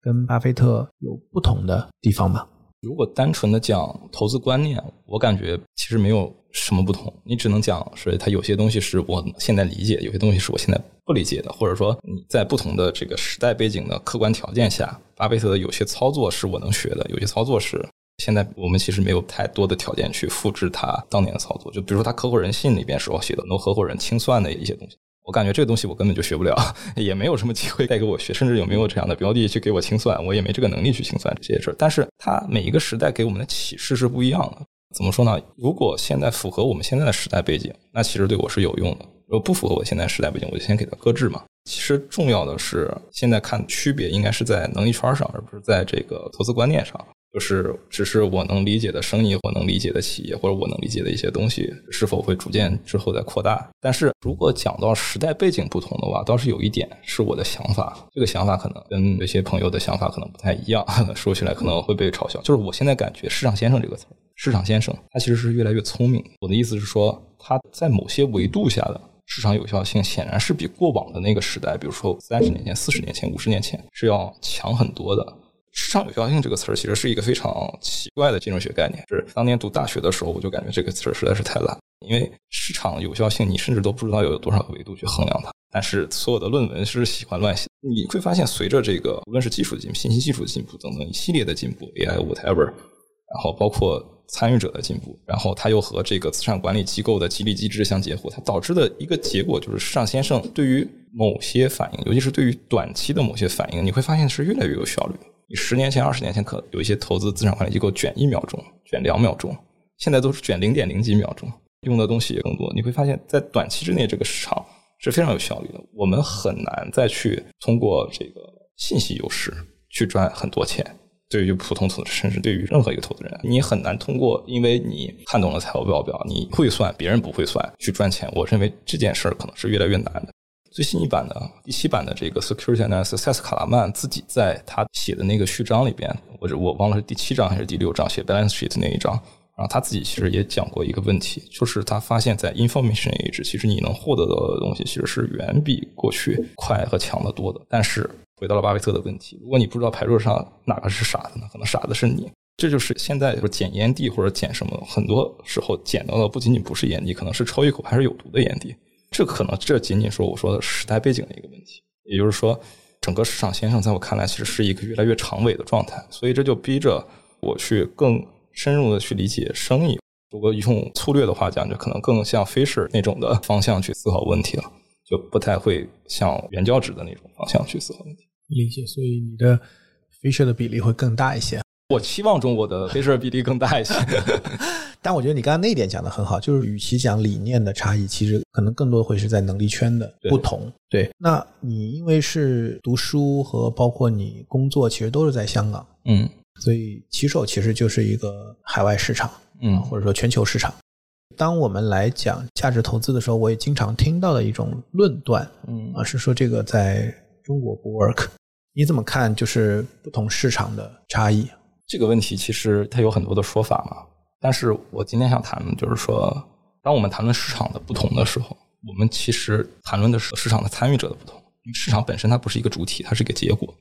跟巴菲特有不同的地方吗？如果单纯的讲投资观念，我感觉其实没有什么不同。你只能讲是它有些东西是我现在理解，有些东西是我现在不理解的，或者说你在不同的这个时代背景的客观条件下，巴菲特的有些操作是我能学的，有些操作是现在我们其实没有太多的条件去复制他当年的操作。就比如说他合伙人信里边时候写的很多合伙人清算的一些东西。我感觉这个东西我根本就学不了，也没有什么机会带给我学，甚至有没有这样的标的去给我清算，我也没这个能力去清算这些事儿。但是它每一个时代给我们的启示是不一样的。怎么说呢？如果现在符合我们现在的时代背景，那其实对我是有用的；如果不符合我现在时代背景，我就先给它搁置嘛。其实重要的是，现在看区别应该是在能力圈上，而不是在这个投资观念上。就是只是我能理解的生意，我能理解的企业，或者我能理解的一些东西，是否会逐渐之后再扩大？但是如果讲到时代背景不同的话，倒是有一点是我的想法。这个想法可能跟有些朋友的想法可能不太一样，说起来可能会被嘲笑。就是我现在感觉“市场先生”这个词，“市场先生”他其实是越来越聪明。我的意思是说，他在某些维度下的市场有效性，显然是比过往的那个时代，比如说三十年前、四十年前、五十年前是要强很多的。市场有效性这个词儿其实是一个非常奇怪的金融学概念。是当年读大学的时候，我就感觉这个词儿实在是太烂。因为市场有效性，你甚至都不知道有多少个维度去衡量它。但是所有的论文是喜欢乱写。你会发现，随着这个无论是技术的进步、信息技术的进步等等一系列的进步，AI whatever，然后包括参与者的进步，然后它又和这个资产管理机构的激励机制相结合，它导致的一个结果就是，市场先生对于某些反应，尤其是对于短期的某些反应，你会发现是越来越有效率。你十年前、二十年前，可有一些投资资产管理机构卷一秒钟、卷两秒钟，现在都是卷零点零几秒钟，用的东西也更多。你会发现在短期之内，这个市场是非常有效率的。我们很难再去通过这个信息优势去赚很多钱，对于普通投资者，甚至对于任何一个投资人，你很难通过因为你看懂了财务报表，你会算，别人不会算，去赚钱。我认为这件事儿可能是越来越难的。最新一版的第七版的这个 Security Analysis，塞斯卡拉曼自己在他写的那个序章里边，或者我忘了是第七章还是第六章写 Balance Sheet 那一章，然后他自己其实也讲过一个问题，就是他发现，在 Information Age，其实你能获得的东西其实是远比过去快和强的多的。但是回到了巴菲特的问题，如果你不知道牌桌上哪个是傻子呢？可能傻子是你。这就是现在说捡烟蒂或者捡什么，很多时候捡到的不仅仅不是烟蒂，可能是抽一口还是有毒的烟蒂。这可能这仅仅说我说的时代背景的一个问题，也就是说，整个市场先生在我看来其实是一个越来越长尾的状态，所以这就逼着我去更深入的去理解生意。如果用粗略的话讲，就可能更像 Fisher 那种的方向去思考问题了，就不太会向原教旨的那种方向去思考问题。理解，所以你的 Fisher 的比例会更大一些。我期望中国的 Fisher 比例更大一些。但我觉得你刚刚那一点讲的很好，就是与其讲理念的差异，其实可能更多的会是在能力圈的不同。对，那你因为是读书和包括你工作，其实都是在香港，嗯，所以骑手其实就是一个海外市场，嗯，或者说全球市场。当我们来讲价值投资的时候，我也经常听到的一种论断，嗯啊，是说这个在中国不 work。你怎么看？就是不同市场的差异？这个问题其实它有很多的说法嘛。但是我今天想谈的就是说，当我们谈论市场的不同的时候，我们其实谈论的是市场的参与者的不同。因为市场本身它不是一个主体，它是一个结果，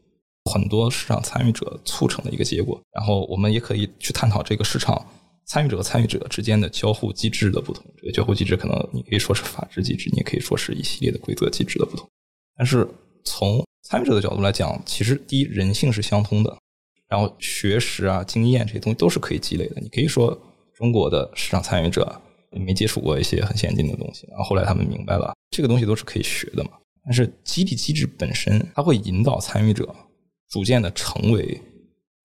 很多市场参与者促成的一个结果。然后我们也可以去探讨这个市场参与者和参与者之间的交互机制的不同。这个交互机制可能你可以说是法治机制，你也可以说是一系列的规则机制的不同。但是从参与者的角度来讲，其实第一人性是相通的，然后学识啊、经验这些东西都是可以积累的。你可以说。中国的市场参与者没接触过一些很先进的东西，然后后来他们明白了，这个东西都是可以学的嘛。但是激励机制本身，它会引导参与者逐渐的成为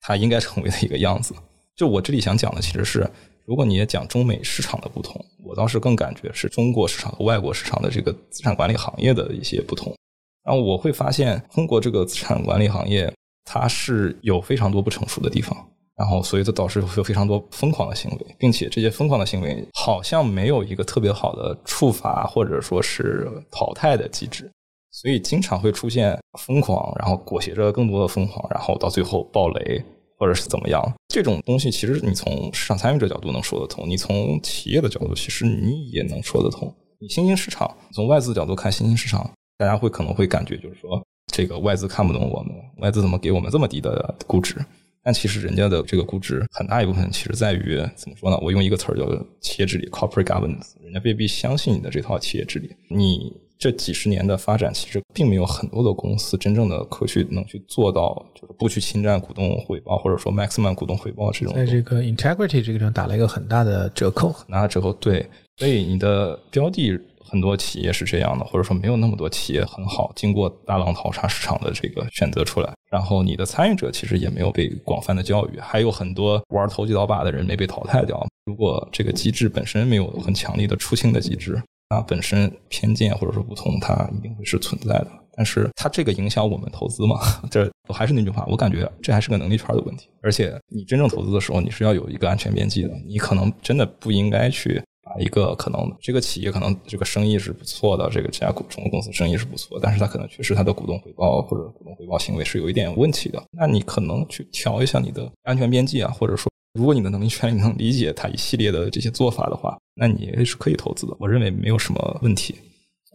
他应该成为的一个样子。就我这里想讲的，其实是如果你也讲中美市场的不同，我倒是更感觉是中国市场和外国市场的这个资产管理行业的一些不同。然后我会发现，中国这个资产管理行业，它是有非常多不成熟的地方。然后，所以这导致有非常多疯狂的行为，并且这些疯狂的行为好像没有一个特别好的处罚或者说是淘汰的机制，所以经常会出现疯狂，然后裹挟着更多的疯狂，然后到最后爆雷或者是怎么样。这种东西其实你从市场参与者角度能说得通，你从企业的角度其实你也能说得通。你新兴市场从外资角度看新兴市场，大家会可能会感觉就是说这个外资看不懂我们，外资怎么给我们这么低的估值？但其实人家的这个估值很大一部分其实在于怎么说呢？我用一个词儿叫企业治理 （corporate governance），人家未必相信你的这套企业治理。你这几十年的发展，其实并没有很多的公司真正的可去能去做到，就是不去侵占股东回报，或者说 maximum 股东回报这种。在这个 integrity 这个地方打了一个很大的折扣，很大的折扣。对，所以你的标的。很多企业是这样的，或者说没有那么多企业很好，经过大浪淘沙市场的这个选择出来。然后你的参与者其实也没有被广泛的教育，还有很多玩投机倒把的人没被淘汰掉。如果这个机制本身没有很强力的出清的机制，那本身偏见或者说不同，它一定会是存在的。但是它这个影响我们投资吗？这我还是那句话，我感觉这还是个能力圈的问题。而且你真正投资的时候，你是要有一个安全边际的，你可能真的不应该去。一个可能，这个企业可能这个生意是不错的，这个这家股中国公司生意是不错，但是它可能确实它的股东回报或者股东回报行为是有一点问题的。那你可能去调一下你的安全边际啊，或者说，如果你的能力圈你能理解它一系列的这些做法的话，那你是可以投资的。我认为没有什么问题。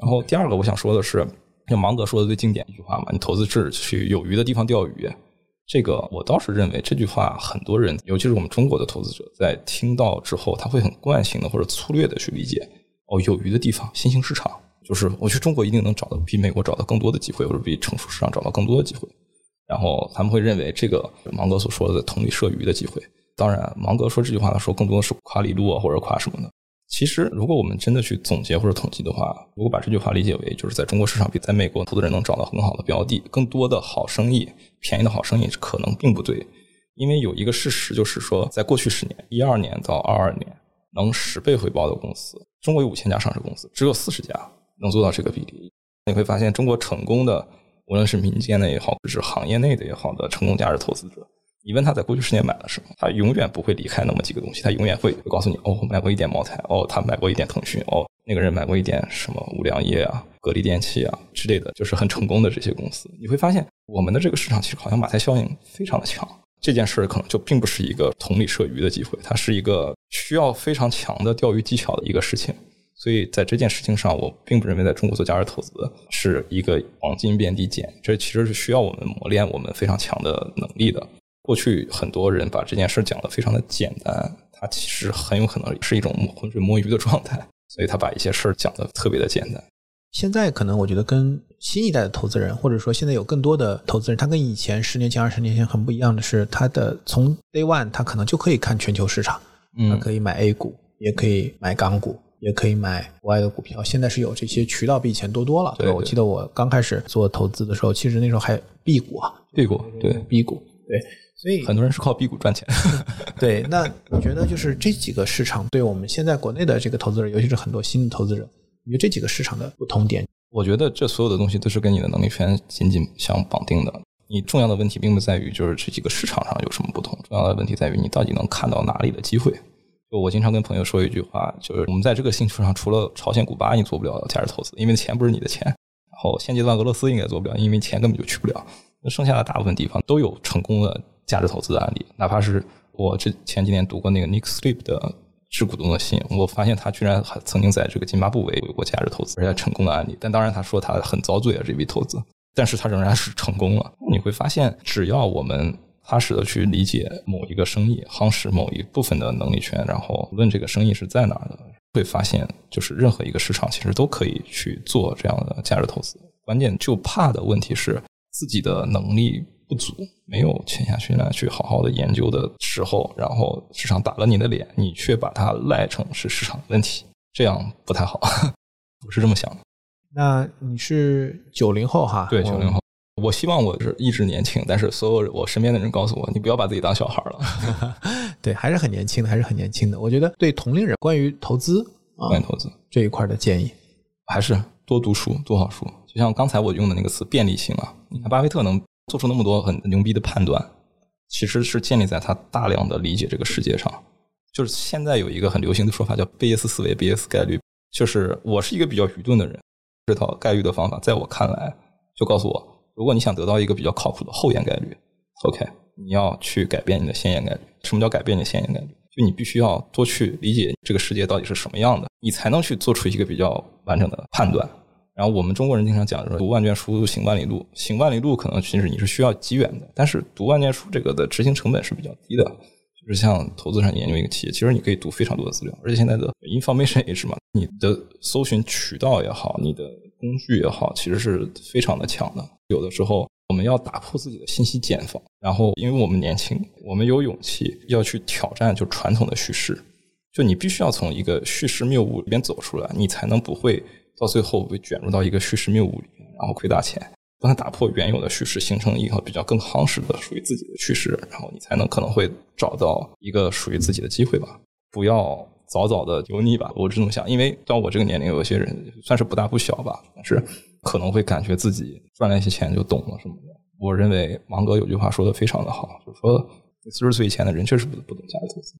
然后第二个我想说的是，像芒格说的最经典一句话嘛，你投资是去有鱼的地方钓鱼。这个我倒是认为这句话，很多人，尤其是我们中国的投资者，在听到之后，他会很惯性的或者粗略的去理解。哦，有余的地方，新兴市场，就是我去中国一定能找到比美国找到更多的机会，或者比成熟市场找到更多的机会。然后他们会认为这个芒格所说的同理摄鱼的机会。当然，芒格说这句话的时候，更多的是夸李路啊，或者夸什么的。其实，如果我们真的去总结或者统计的话，如果把这句话理解为就是在中国市场比在美国投资人能找到很好的标的，更多的好生意、便宜的好生意，可能并不对。因为有一个事实就是说，在过去十年，一二年到二二年，能十倍回报的公司，中国有五千家上市公司，只有四十家能做到这个比例。你会发现，中国成功的，无论是民间的也好，是行业内的也好的成功价值投资者，你问他在过去十年买了什么，他永远不会离开那么几个东西，他永远会告诉你，哦，买过一点茅台，哦，他买过一点腾讯，哦，那个人买过一点什么五粮液啊、格力电器啊之类的，就是很成功的这些公司。你会发现，我们的这个市场其实好像马太效应非常的强。这件事儿可能就并不是一个同理射鱼的机会，它是一个需要非常强的钓鱼技巧的一个事情。所以在这件事情上，我并不认为在中国做价值投资是一个黄金遍地捡，这其实是需要我们磨练我们非常强的能力的。过去很多人把这件事讲得非常的简单，他其实很有可能是一种浑水摸鱼的状态，所以他把一些事儿讲得特别的简单。现在可能我觉得跟新一代的投资人，或者说现在有更多的投资人，他跟以前十年前、二十年前很不一样的是，他的从 day one 他可能就可以看全球市场，他可以买 A 股，也可以买港股，也可以买国外的股票。现在是有这些渠道比以前多多了。对，我记得我刚开始做投资的时候，其实那时候还 B 股啊，B 股对 B 股对。所以很多人是靠辟谷赚钱。对，那你觉得就是这几个市场对我们现在国内的这个投资者，尤其是很多新的投资者，你觉得这几个市场的不同点？我觉得这所有的东西都是跟你的能力圈紧紧相绑定的。你重要的问题并不在于就是这几个市场上有什么不同，重要的问题在于你到底能看到哪里的机会。就我经常跟朋友说一句话，就是我们在这个星球上，除了朝鲜、古巴，你做不了价值投资，因为钱不是你的钱。然后现阶段俄罗斯应该做不了，因为钱根本就去不了。那剩下的大部分地方都有成功的。价值投资的案例，哪怕是我这前几年读过那个 Nick Sleep 的致股东的信，我发现他居然还曾经在这个津巴布韦有过价值投资，而且成功的案例。但当然，他说他很遭罪啊，这笔投资，但是他仍然是成功了。你会发现，只要我们踏实的去理解某一个生意，夯实某一部分的能力圈，然后无论这个生意是在哪儿的，会发现，就是任何一个市场其实都可以去做这样的价值投资。关键就怕的问题是自己的能力。不足，没有潜下心来去好好的研究的时候，然后市场打了你的脸，你却把它赖成是市场问题，这样不太好。我是这么想的。那你是九零后哈？对，九零后。我希望我是一直年轻，但是所有我身边的人告诉我，你不要把自己当小孩了。对，还是很年轻的，还是很年轻的。我觉得对同龄人关于投资关于投资这一块的建议，还是多读书，多好书。就像刚才我用的那个词，便利性啊。你看巴菲特能。做出那么多很牛逼的判断，其实是建立在他大量的理解这个世界上。就是现在有一个很流行的说法叫贝叶斯思维、贝叶斯概率，就是我是一个比较愚钝的人，这套概率的方法在我看来就告诉我，如果你想得到一个比较靠谱的后验概率，OK，你要去改变你的先验概率。什么叫改变你的先验概率？就你必须要多去理解这个世界到底是什么样的，你才能去做出一个比较完整的判断。然后我们中国人经常讲说，读万卷书，行万里路。行万里路可能其实你是需要机缘的，但是读万卷书这个的执行成本是比较低的。就是像投资上研究一个企业，其实你可以读非常多的资料，而且现在的 information age 嘛，你的搜寻渠道也好，你的工具也好，其实是非常的强的。有的时候我们要打破自己的信息茧房，然后因为我们年轻，我们有勇气要去挑战就传统的叙事，就你必须要从一个叙事谬误里边走出来，你才能不会。到最后被卷入到一个叙事谬误里，然后亏大钱。帮他打破原有的叙事，形成一个比较更夯实的属于自己的叙事，然后你才能可能会找到一个属于自己的机会吧。不要早早的油腻吧，我是这么想。因为到我这个年龄，有些人算是不大不小吧，但是可能会感觉自己赚了一些钱就懂了什么的。我认为芒格有句话说的非常的好，就是说四十岁以前的人确实不不懂价值投资。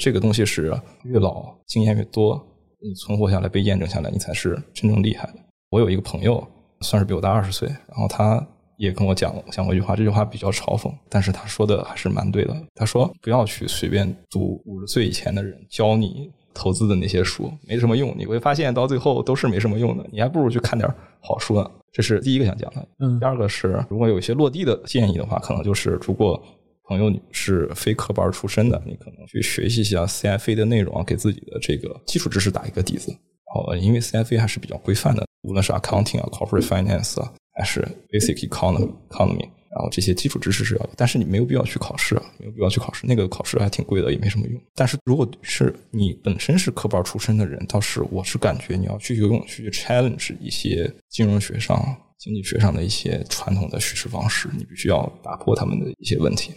这个东西是越老经验越多。你存活下来，被验证下来，你才是真正厉害的。我有一个朋友，算是比我大二十岁，然后他也跟我讲讲过一句话，这句话比较嘲讽，但是他说的还是蛮对的。他说：“不要去随便读五十岁以前的人教你投资的那些书，没什么用。你会发现到最后都是没什么用的。你还不如去看点好书呢。”这是第一个想讲的。嗯，第二个是，如果有一些落地的建议的话，可能就是如果。朋友，你是非科班出身的，你可能去学习一下 CFA 的内容，给自己的这个基础知识打一个底子。然后，因为 CFA 还是比较规范的，无论是 accounting 啊、corporate finance 啊，还是 basic economy economy，然后这些基础知识是要，但是你没有必要去考试，没有必要去考试，那个考试还挺贵的，也没什么用。但是如果是你本身是科班出身的人，倒是我是感觉你要去游泳去 challenge 一些金融学上、经济学上的一些传统的叙事方式，你必须要打破他们的一些问题。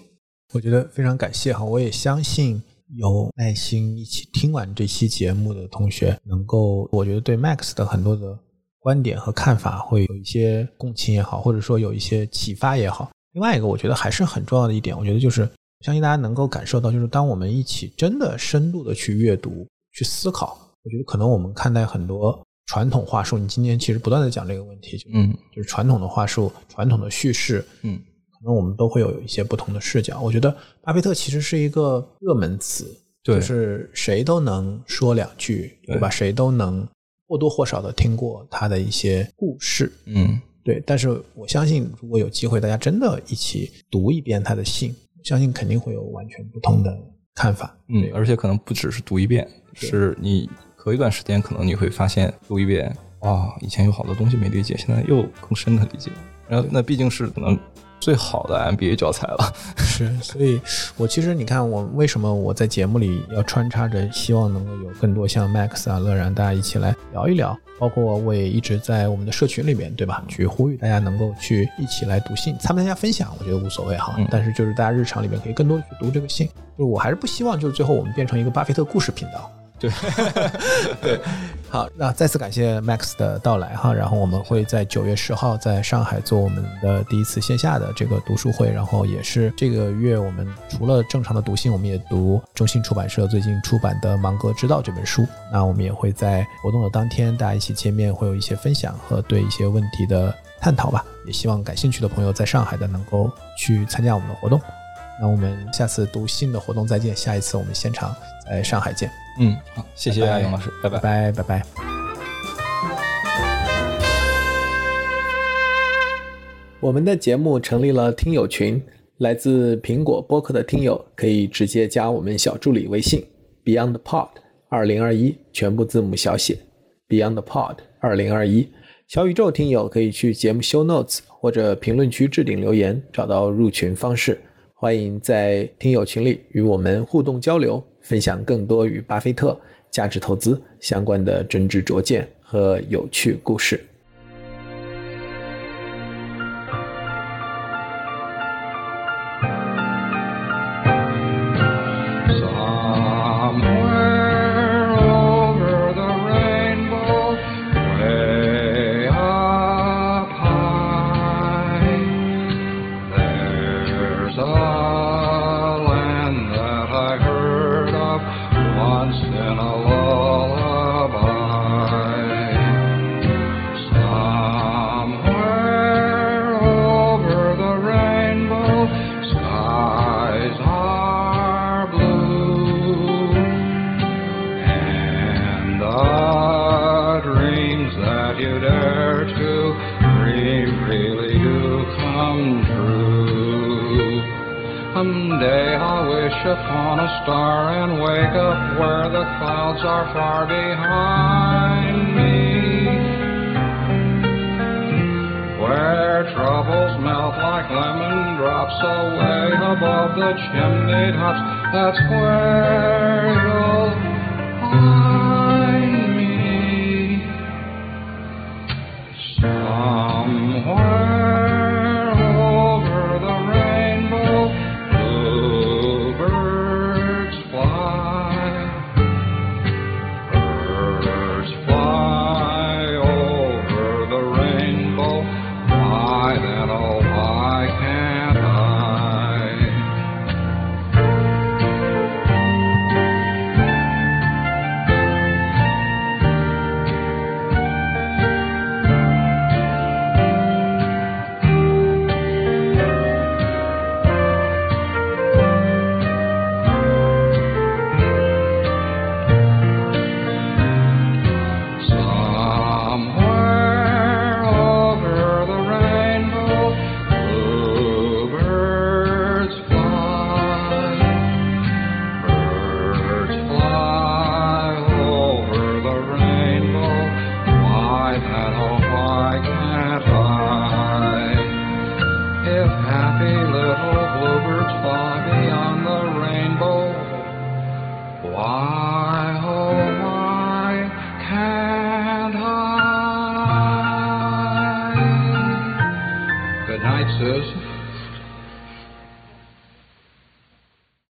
我觉得非常感谢哈，我也相信有耐心一起听完这期节目的同学，能够我觉得对 Max 的很多的观点和看法会有一些共情也好，或者说有一些启发也好。另外一个，我觉得还是很重要的一点，我觉得就是相信大家能够感受到，就是当我们一起真的深度的去阅读、去思考，我觉得可能我们看待很多传统话术，你今天其实不断的讲这个问题，就嗯就是传统的话术、传统的叙事，嗯可能我们都会有一些不同的视角。我觉得巴菲特其实是一个热门词，就是谁都能说两句，对吧？谁都能或多或少的听过他的一些故事，嗯对。但是我相信，如果有机会，大家真的一起读一遍他的信，我相信肯定会有完全不同的看法。嗯，而且可能不只是读一遍，是你隔一段时间，可能你会发现读一遍，哇，以前有好多东西没理解，现在又更深的理解。然后那毕竟是可能最好的 MBA 教材了。是，所以我其实你看，我为什么我在节目里要穿插着，希望能够有更多像 Max 啊、乐然大家一起来聊一聊，包括我也一直在我们的社群里面，对吧？去呼吁大家能够去一起来读信，参不参加分享，我觉得无所谓哈。嗯但是就是大家日常里面可以更多的去读这个信，就是我还是不希望就是最后我们变成一个巴菲特故事频道。对 对，好，那再次感谢 Max 的到来哈，然后我们会在九月十号在上海做我们的第一次线下的这个读书会，然后也是这个月我们除了正常的读信，我们也读中信出版社最近出版的《芒格之道》这本书。那我们也会在活动的当天大家一起见面，会有一些分享和对一些问题的探讨吧。也希望感兴趣的朋友在上海的能够去参加我们的活动。那我们下次读信的活动再见，下一次我们现场在上海见。嗯，好，谢谢拜拜阿勇老师，拜拜拜拜拜拜。我们的节目成立了听友群，来自苹果播客的听友可以直接加我们小助理微信 Beyond Pod 二零二一，全部字母小写 Beyond Pod 二零二一。小宇宙听友可以去节目 Show Notes 或者评论区置顶留言，找到入群方式。欢迎在听友群里与我们互动交流，分享更多与巴菲特、价值投资相关的真知灼见和有趣故事。Drops away above the chimney tops. That's where you'll find